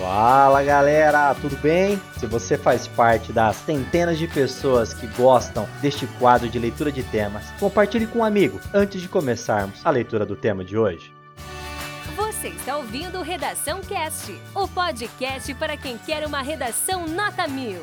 Fala galera, tudo bem? Se você faz parte das centenas de pessoas que gostam deste quadro de leitura de temas, compartilhe com um amigo antes de começarmos a leitura do tema de hoje. Você está ouvindo Redação Cast, o podcast para quem quer uma redação nota mil.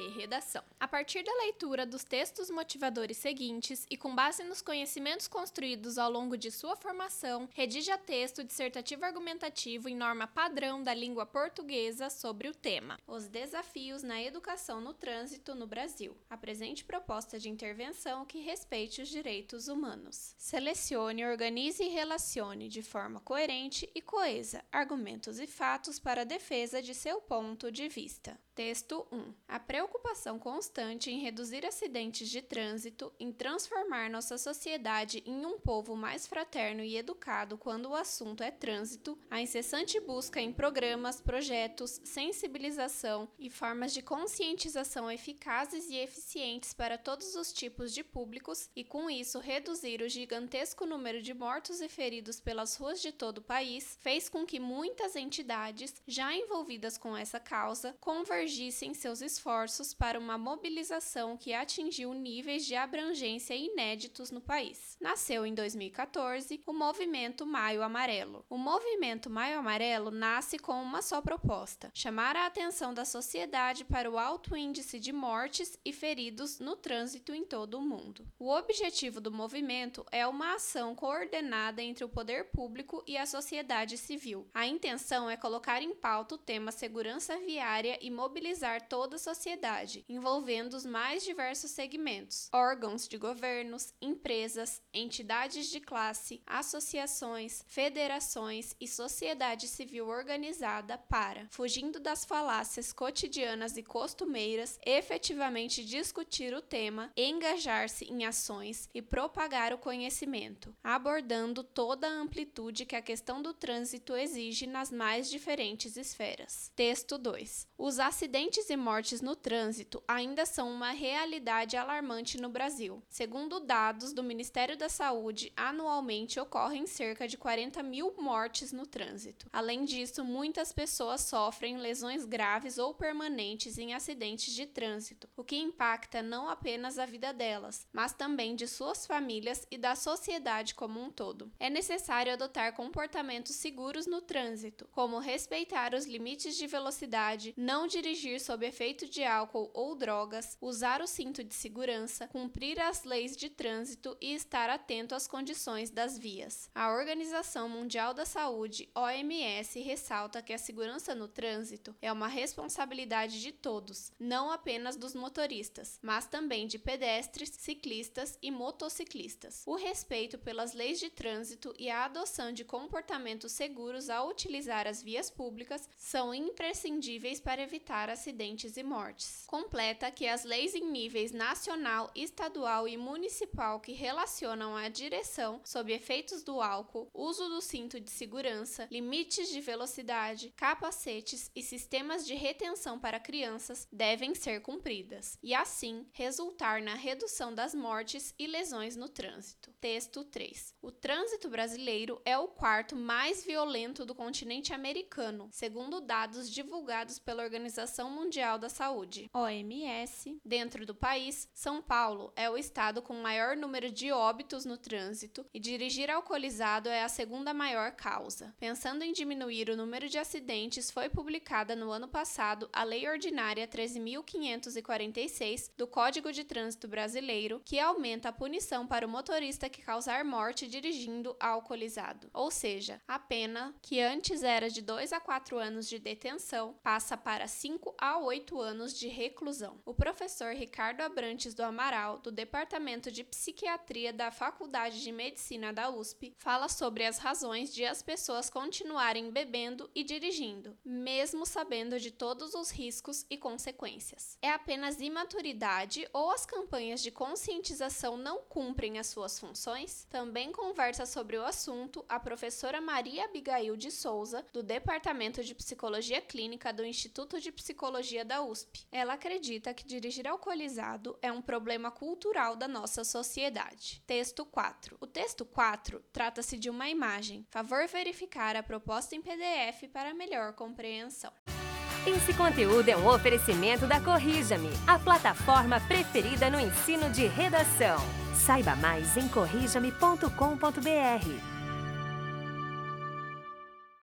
De redação. A partir da leitura dos textos motivadores seguintes e com base nos conhecimentos construídos ao longo de sua formação, redija texto dissertativo argumentativo em norma padrão da língua portuguesa sobre o tema: Os desafios na educação no trânsito no Brasil. Apresente proposta de intervenção que respeite os direitos humanos. Selecione, organize e relacione de forma coerente e coesa argumentos e fatos para a defesa de seu ponto de vista. Texto 1. A preocupação constante em reduzir acidentes de trânsito, em transformar nossa sociedade em um povo mais fraterno e educado quando o assunto é trânsito, a incessante busca em programas, projetos, sensibilização e formas de conscientização eficazes e eficientes para todos os tipos de públicos e, com isso, reduzir o gigantesco número de mortos e feridos pelas ruas de todo o país, fez com que muitas entidades já envolvidas com essa causa convergissem convergissem seus esforços para uma mobilização que atingiu níveis de abrangência inéditos no país. Nasceu em 2014 o Movimento Maio Amarelo. O Movimento Maio Amarelo nasce com uma só proposta: chamar a atenção da sociedade para o alto índice de mortes e feridos no trânsito em todo o mundo. O objetivo do movimento é uma ação coordenada entre o poder público e a sociedade civil. A intenção é colocar em pauta o tema segurança viária e mobilidade mobilizar toda a sociedade, envolvendo os mais diversos segmentos, órgãos de governos, empresas, entidades de classe, associações, federações e sociedade civil organizada para, fugindo das falácias cotidianas e costumeiras, efetivamente discutir o tema, engajar-se em ações e propagar o conhecimento, abordando toda a amplitude que a questão do trânsito exige nas mais diferentes esferas. Texto 2. Os acidentes e mortes no trânsito ainda são uma realidade alarmante no Brasil. Segundo dados do Ministério da Saúde, anualmente ocorrem cerca de 40 mil mortes no trânsito. Além disso, muitas pessoas sofrem lesões graves ou permanentes em acidentes de trânsito, o que impacta não apenas a vida delas, mas também de suas famílias e da sociedade como um todo. É necessário adotar comportamentos seguros no trânsito, como respeitar os limites de velocidade, não dirigir dirigir sob efeito de álcool ou drogas, usar o cinto de segurança, cumprir as leis de trânsito e estar atento às condições das vias. A Organização Mundial da Saúde, OMS, ressalta que a segurança no trânsito é uma responsabilidade de todos, não apenas dos motoristas, mas também de pedestres, ciclistas e motociclistas. O respeito pelas leis de trânsito e a adoção de comportamentos seguros ao utilizar as vias públicas são imprescindíveis para evitar evitar acidentes e mortes. Completa que as leis em níveis nacional, estadual e municipal que relacionam a direção sob efeitos do álcool, uso do cinto de segurança, limites de velocidade, capacetes e sistemas de retenção para crianças devem ser cumpridas e assim resultar na redução das mortes e lesões no trânsito. Texto 3. O trânsito brasileiro é o quarto mais violento do continente americano, segundo dados divulgados pela Organização Organização Mundial da Saúde, OMS. Dentro do país, São Paulo é o estado com maior número de óbitos no trânsito e dirigir alcoolizado é a segunda maior causa. Pensando em diminuir o número de acidentes, foi publicada no ano passado a Lei Ordinária 13.546 do Código de Trânsito Brasileiro, que aumenta a punição para o motorista que causar morte dirigindo alcoolizado. Ou seja, a pena, que antes era de 2 a 4 anos de detenção, passa para 5 5 a 8 anos de reclusão. O professor Ricardo Abrantes do Amaral, do Departamento de Psiquiatria da Faculdade de Medicina da USP, fala sobre as razões de as pessoas continuarem bebendo e dirigindo, mesmo sabendo de todos os riscos e consequências. É apenas imaturidade ou as campanhas de conscientização não cumprem as suas funções? Também conversa sobre o assunto a professora Maria Abigail de Souza, do Departamento de Psicologia Clínica do Instituto de Psicologia da USP. Ela acredita que dirigir alcoolizado é um problema cultural da nossa sociedade. Texto 4. O texto 4 trata-se de uma imagem. Favor verificar a proposta em PDF para melhor compreensão. Esse conteúdo é um oferecimento da Corrija-me, a plataforma preferida no ensino de redação. Saiba mais em corrijame.com.br.